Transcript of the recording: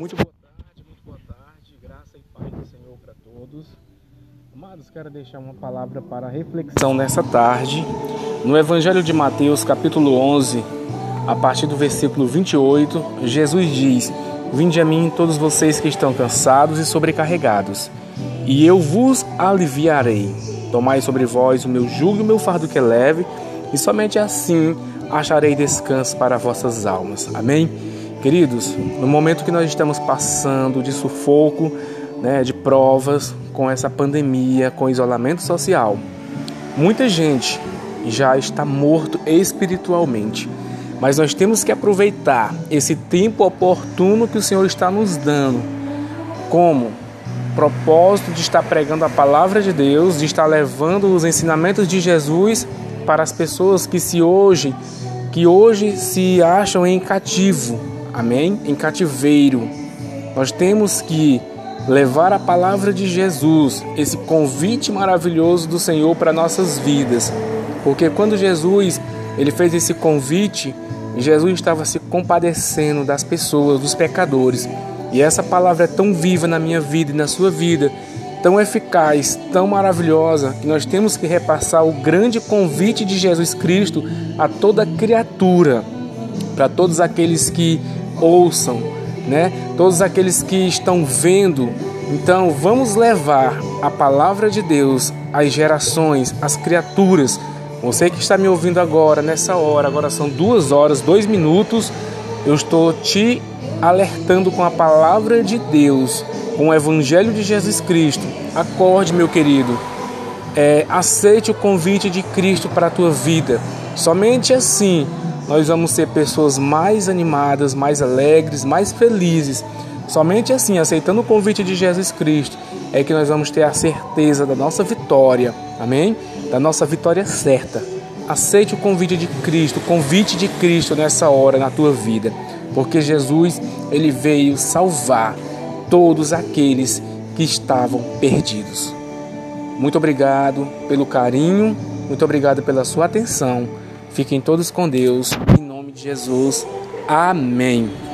Muito boa tarde, muito boa tarde. Graça e paz do Senhor para todos. Amados, quero deixar uma palavra para reflexão nessa tarde. No Evangelho de Mateus, capítulo 11, a partir do versículo 28, Jesus diz: Vinde a mim todos vocês que estão cansados e sobrecarregados, e eu vos aliviarei. Tomai sobre vós o meu jugo e o meu fardo que é leve, e somente assim acharei descanso para vossas almas. Amém? Queridos, no momento que nós estamos passando de sufoco, né, de provas com essa pandemia, com isolamento social, muita gente já está morto espiritualmente. Mas nós temos que aproveitar esse tempo oportuno que o Senhor está nos dando, como propósito de estar pregando a palavra de Deus, de estar levando os ensinamentos de Jesus para as pessoas que se hoje que hoje se acham em cativo, amém? Em cativeiro. Nós temos que levar a palavra de Jesus, esse convite maravilhoso do Senhor para nossas vidas. Porque quando Jesus ele fez esse convite, Jesus estava se compadecendo das pessoas, dos pecadores. E essa palavra é tão viva na minha vida e na sua vida, tão eficaz, tão maravilhosa, que nós temos que repassar o grande convite de Jesus Cristo a toda criatura, para todos aqueles que ouçam, né? Todos aqueles que estão vendo. Então, vamos levar a palavra de Deus às gerações, às criaturas. Você que está me ouvindo agora, nessa hora, agora são duas horas, dois minutos, eu estou te alertando com a palavra de Deus, com o Evangelho de Jesus Cristo. Acorde, meu querido. É, aceite o convite de Cristo para a tua vida. Somente assim nós vamos ser pessoas mais animadas, mais alegres, mais felizes. Somente assim, aceitando o convite de Jesus Cristo, é que nós vamos ter a certeza da nossa vitória. Amém? Da nossa vitória certa. Aceite o convite de Cristo, o convite de Cristo nessa hora na tua vida, porque Jesus, ele veio salvar todos aqueles que estavam perdidos. Muito obrigado pelo carinho, muito obrigado pela sua atenção. Fiquem todos com Deus, em nome de Jesus. Amém.